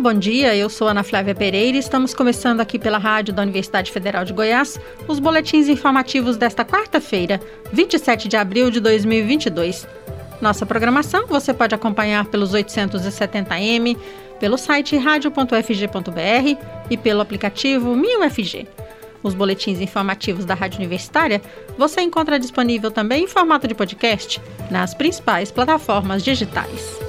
Bom dia. Eu sou Ana Flávia Pereira e estamos começando aqui pela rádio da Universidade Federal de Goiás os boletins informativos desta quarta-feira, 27 de abril de 2022. Nossa programação você pode acompanhar pelos 870m, pelo site radio.fg.br e pelo aplicativo MinUFG. Os boletins informativos da Rádio Universitária você encontra disponível também em formato de podcast nas principais plataformas digitais.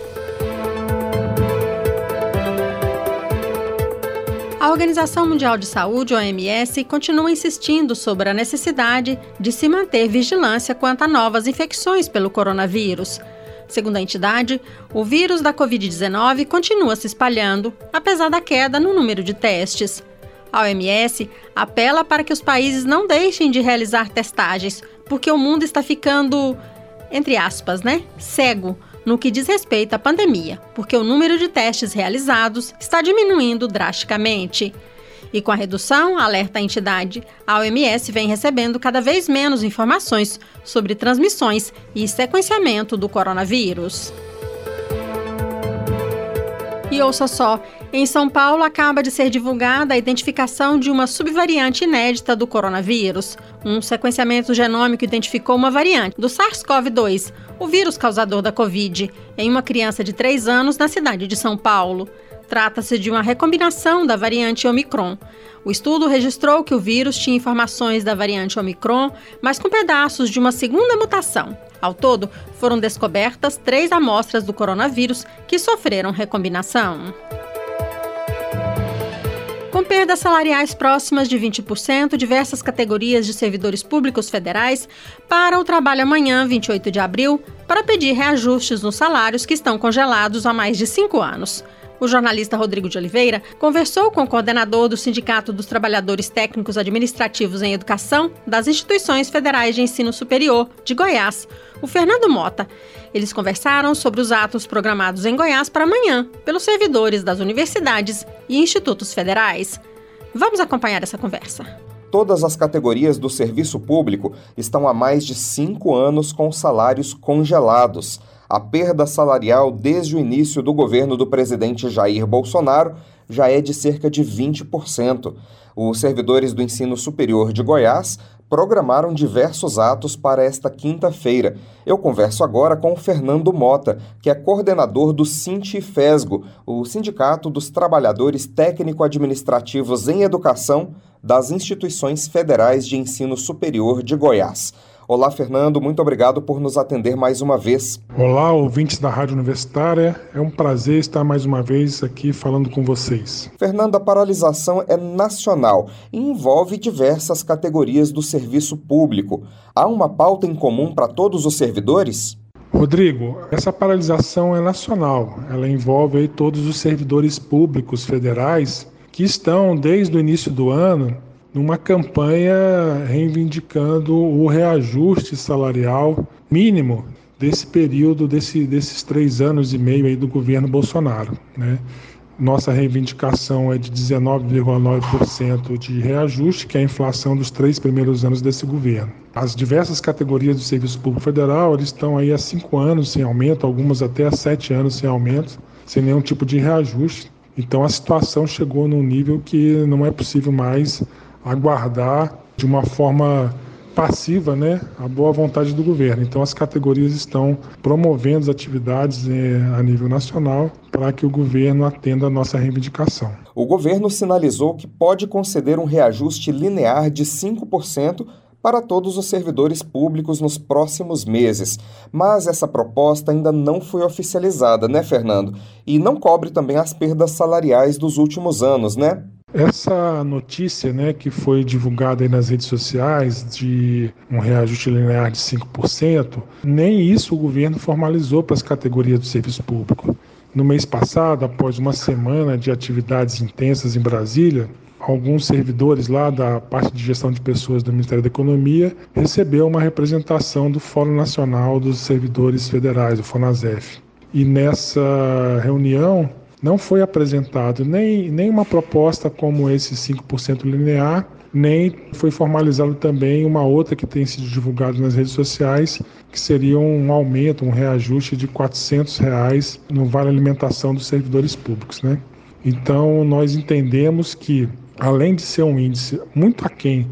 A Organização Mundial de Saúde, OMS, continua insistindo sobre a necessidade de se manter vigilância quanto a novas infecções pelo coronavírus. Segundo a entidade, o vírus da Covid-19 continua se espalhando, apesar da queda no número de testes. A OMS apela para que os países não deixem de realizar testagens, porque o mundo está ficando, entre aspas, né, cego no que diz respeito à pandemia, porque o número de testes realizados está diminuindo drasticamente. E com a redução, alerta a entidade, a OMS vem recebendo cada vez menos informações sobre transmissões e sequenciamento do coronavírus. E ouça só, em São Paulo acaba de ser divulgada a identificação de uma subvariante inédita do coronavírus. Um sequenciamento genômico identificou uma variante do SARS-CoV-2, o vírus causador da Covid, em uma criança de 3 anos na cidade de São Paulo. Trata-se de uma recombinação da variante Omicron. O estudo registrou que o vírus tinha informações da variante Omicron, mas com pedaços de uma segunda mutação. Ao todo, foram descobertas três amostras do coronavírus que sofreram recombinação. Com perdas salariais próximas de 20%, diversas categorias de servidores públicos federais param o trabalho amanhã, 28 de abril, para pedir reajustes nos salários que estão congelados há mais de cinco anos. O jornalista Rodrigo de Oliveira conversou com o coordenador do Sindicato dos Trabalhadores Técnicos Administrativos em Educação das Instituições Federais de Ensino Superior de Goiás, o Fernando Mota. Eles conversaram sobre os atos programados em Goiás para amanhã pelos servidores das universidades e institutos federais. Vamos acompanhar essa conversa. Todas as categorias do serviço público estão há mais de cinco anos com salários congelados. A perda salarial desde o início do governo do presidente Jair Bolsonaro já é de cerca de 20%. Os servidores do ensino superior de Goiás programaram diversos atos para esta quinta-feira. Eu converso agora com Fernando Mota, que é coordenador do Sintifesgo, o Sindicato dos Trabalhadores Técnico-Administrativos em Educação das Instituições Federais de Ensino Superior de Goiás. Olá, Fernando, muito obrigado por nos atender mais uma vez. Olá, ouvintes da Rádio Universitária. É um prazer estar mais uma vez aqui falando com vocês. Fernando, a paralisação é nacional e envolve diversas categorias do serviço público. Há uma pauta em comum para todos os servidores? Rodrigo, essa paralisação é nacional. Ela envolve todos os servidores públicos federais que estão, desde o início do ano, numa campanha reivindicando o reajuste salarial mínimo desse período, desse, desses três anos e meio aí do governo Bolsonaro. Né? Nossa reivindicação é de 19,9% de reajuste, que é a inflação dos três primeiros anos desse governo. As diversas categorias do Serviço Público Federal eles estão aí há cinco anos sem aumento, algumas até há sete anos sem aumento, sem nenhum tipo de reajuste. Então a situação chegou num nível que não é possível mais aguardar de uma forma passiva né, a boa vontade do governo. Então, as categorias estão promovendo as atividades eh, a nível nacional para que o governo atenda a nossa reivindicação. O governo sinalizou que pode conceder um reajuste linear de 5% para todos os servidores públicos nos próximos meses. Mas essa proposta ainda não foi oficializada, né, Fernando? E não cobre também as perdas salariais dos últimos anos, né? Essa notícia né, que foi divulgada nas redes sociais de um reajuste linear de 5%, nem isso o governo formalizou para as categorias do serviço público. No mês passado, após uma semana de atividades intensas em Brasília, alguns servidores lá da parte de gestão de pessoas do Ministério da Economia recebeu uma representação do Fórum Nacional dos Servidores Federais, o FONASEF. E nessa reunião, não foi apresentado nem, nem uma proposta como esse 5% linear, nem foi formalizado também uma outra que tem sido divulgada nas redes sociais, que seria um aumento, um reajuste de 400 reais no vale alimentação dos servidores públicos, né? Então, nós entendemos que, além de ser um índice muito aquém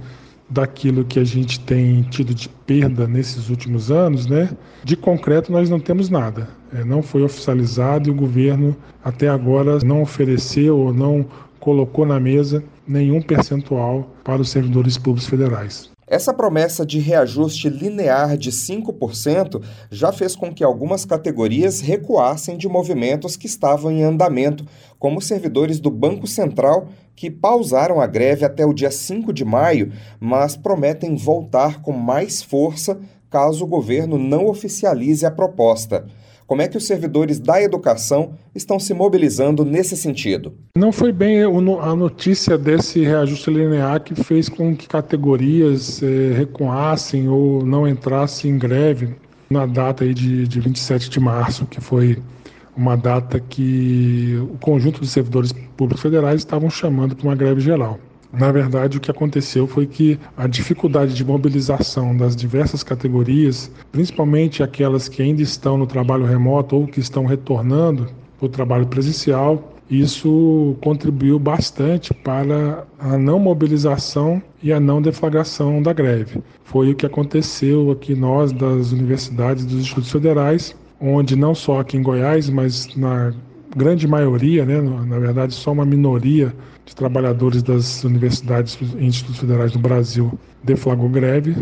daquilo que a gente tem tido de perda nesses últimos anos, né? De concreto nós não temos nada. É, não foi oficializado e o governo até agora não ofereceu ou não colocou na mesa nenhum percentual para os servidores públicos federais. Essa promessa de reajuste linear de 5% já fez com que algumas categorias recuassem de movimentos que estavam em andamento, como servidores do Banco Central, que pausaram a greve até o dia 5 de maio, mas prometem voltar com mais força caso o governo não oficialize a proposta. Como é que os servidores da educação estão se mobilizando nesse sentido? Não foi bem a notícia desse reajuste linear que fez com que categorias eh, recuassem ou não entrassem em greve na data aí de, de 27 de março, que foi uma data que o conjunto dos servidores públicos federais estavam chamando para uma greve geral. Na verdade, o que aconteceu foi que a dificuldade de mobilização das diversas categorias, principalmente aquelas que ainda estão no trabalho remoto ou que estão retornando para o trabalho presencial, isso contribuiu bastante para a não mobilização e a não deflagração da greve. Foi o que aconteceu aqui nós das universidades dos institutos federais, onde não só aqui em Goiás, mas na grande maioria, né, na verdade só uma minoria de trabalhadores das universidades e institutos federais do Brasil deflagrou greve,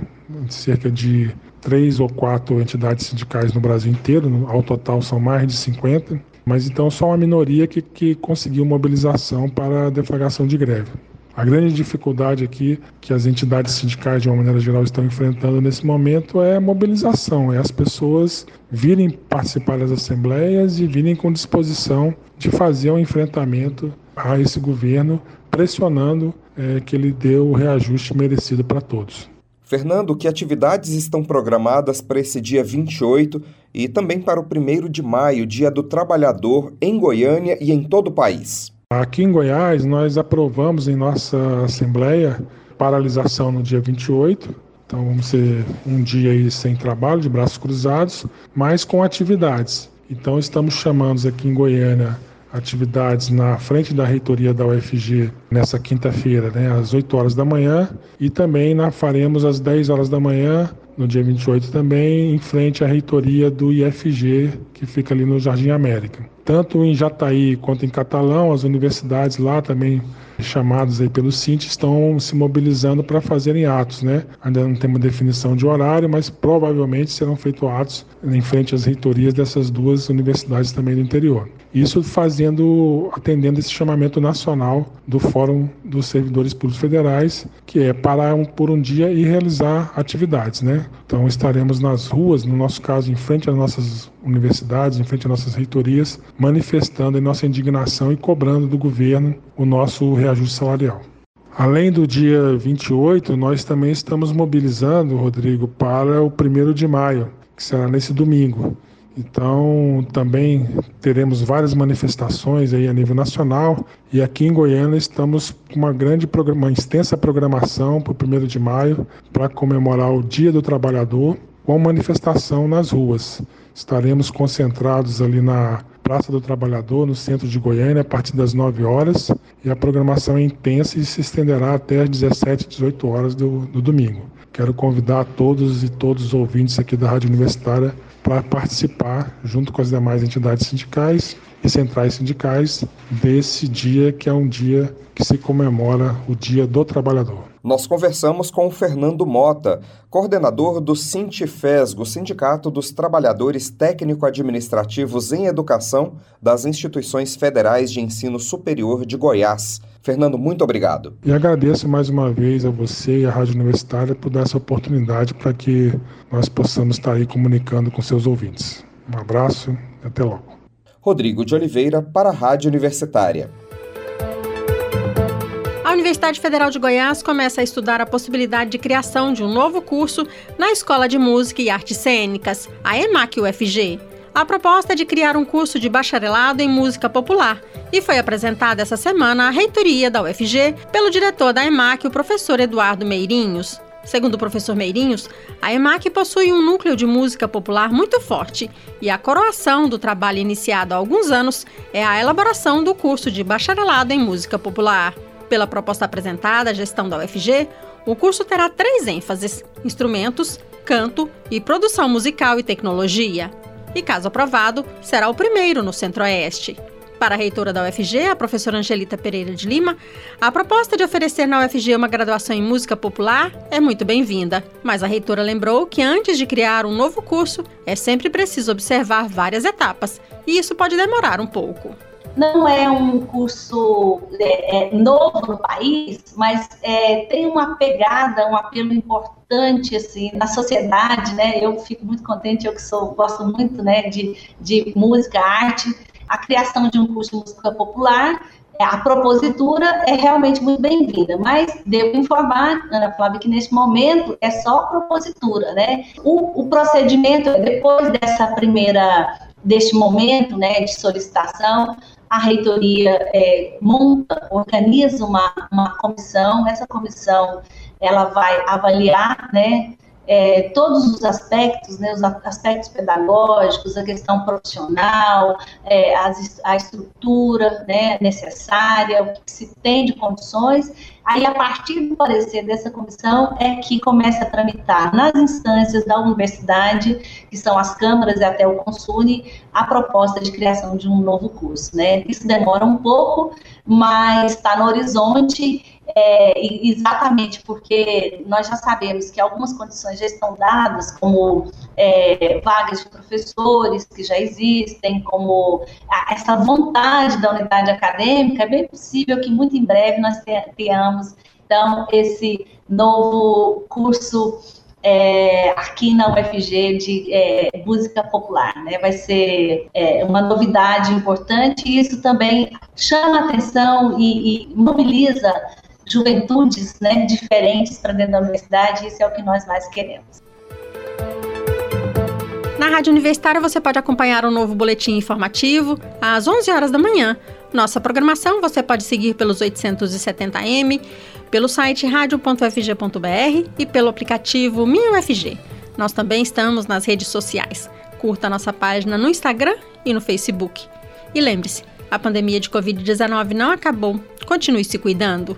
cerca de três ou quatro entidades sindicais no Brasil inteiro, ao total são mais de 50, mas então só uma minoria que, que conseguiu mobilização para a deflagração de greve. A grande dificuldade aqui que as entidades sindicais, de uma maneira geral, estão enfrentando nesse momento é a mobilização, é as pessoas virem participar das assembleias e virem com disposição de fazer um enfrentamento a esse governo, pressionando é, que ele dê o reajuste merecido para todos. Fernando, que atividades estão programadas para esse dia 28 e também para o 1 de maio, Dia do Trabalhador, em Goiânia e em todo o país? Aqui em Goiás, nós aprovamos em nossa Assembleia paralisação no dia 28. Então, vamos ser um dia aí sem trabalho, de braços cruzados, mas com atividades. Então, estamos chamando aqui em Goiânia atividades na frente da reitoria da UFG nessa quinta-feira, né, às 8 horas da manhã, e também na, faremos às 10 horas da manhã, no dia 28 também, em frente à reitoria do IFG, que fica ali no Jardim América. Tanto em Jataí quanto em Catalão, as universidades lá também chamadas aí pelo CINT estão se mobilizando para fazerem atos, né? Ainda não tem uma definição de horário, mas provavelmente serão feitos atos em frente às reitorias dessas duas universidades também do interior. Isso fazendo, atendendo esse chamamento nacional do Fórum dos Servidores Públicos Federais, que é parar um, por um dia e realizar atividades, né? Então estaremos nas ruas, no nosso caso, em frente às nossas universidades, em frente às nossas reitorias, manifestando a nossa indignação e cobrando do governo o nosso reajuste salarial. Além do dia 28, nós também estamos mobilizando, Rodrigo, para o 1 de maio, que será nesse domingo. Então, também teremos várias manifestações aí a nível nacional e aqui em Goiânia estamos com uma grande uma extensa programação para o 1 de maio para comemorar o Dia do Trabalhador com manifestação nas ruas. Estaremos concentrados ali na Praça do Trabalhador, no centro de Goiânia, a partir das 9 horas e a programação é intensa e se estenderá até as 17, 18 horas do, do domingo. Quero convidar todos e todos os ouvintes aqui da Rádio Universitária para participar, junto com as demais entidades sindicais e centrais sindicais, desse dia que é um dia que se comemora o Dia do Trabalhador. Nós conversamos com o Fernando Mota, coordenador do Sintefesgo, Sindicato dos Trabalhadores Técnico-Administrativos em Educação das Instituições Federais de Ensino Superior de Goiás. Fernando, muito obrigado. E agradeço mais uma vez a você e à Rádio Universitária por dar essa oportunidade para que nós possamos estar aí comunicando com seus ouvintes. Um abraço e até logo. Rodrigo de Oliveira para a Rádio Universitária. A Universidade Federal de Goiás começa a estudar a possibilidade de criação de um novo curso na Escola de Música e Artes Cênicas, a EMAC UFG. A proposta é de criar um curso de bacharelado em música popular e foi apresentada essa semana à reitoria da UFG pelo diretor da EMAC, o professor Eduardo Meirinhos. Segundo o professor Meirinhos, a EMAC possui um núcleo de música popular muito forte e a coroação do trabalho iniciado há alguns anos é a elaboração do curso de bacharelado em música popular. Pela proposta apresentada à gestão da UFG, o curso terá três ênfases: instrumentos, canto e produção musical e tecnologia. E caso aprovado, será o primeiro no Centro-Oeste. Para a reitora da UFG, a professora Angelita Pereira de Lima, a proposta de oferecer na UFG uma graduação em música popular é muito bem-vinda, mas a reitora lembrou que antes de criar um novo curso, é sempre preciso observar várias etapas, e isso pode demorar um pouco. Não é um curso é, é, novo no país, mas é, tem uma pegada, um apelo importante assim na sociedade, né? Eu fico muito contente, eu que sou gosto muito, né, de, de música, arte, a criação de um curso de música popular, a propositura é realmente muito bem-vinda, mas devo informar, Ana Flávia, que nesse momento é só propositura, né? O, o procedimento, depois dessa primeira, deste momento, né, de solicitação, a reitoria é, monta, organiza uma, uma comissão, essa comissão ela vai avaliar, né, é, todos os aspectos, né, os aspectos pedagógicos, a questão profissional, é, as, a estrutura né, necessária, o que se tem de condições. Aí, a partir do parecer dessa comissão, é que começa a tramitar nas instâncias da universidade, que são as câmaras e até o Consune, a proposta de criação de um novo curso. Né? Isso demora um pouco, mas está no horizonte é, exatamente porque nós já sabemos que algumas condições já estão dadas, como é, vagas de professores que já existem, como a, essa vontade da unidade acadêmica, é bem possível que muito em breve nós tenhamos, então, esse novo curso é, aqui na UFG de é, música popular, né? Vai ser é, uma novidade importante e isso também chama atenção e, e mobiliza juventudes né, diferentes para dentro da universidade, isso é o que nós mais queremos. Na Rádio Universitária você pode acompanhar o um novo boletim informativo às 11 horas da manhã. Nossa programação você pode seguir pelos 870m, pelo site radio.fg.br e pelo aplicativo Minha UFG. Nós também estamos nas redes sociais. Curta nossa página no Instagram e no Facebook. E lembre-se, a pandemia de Covid-19 não acabou. Continue se cuidando.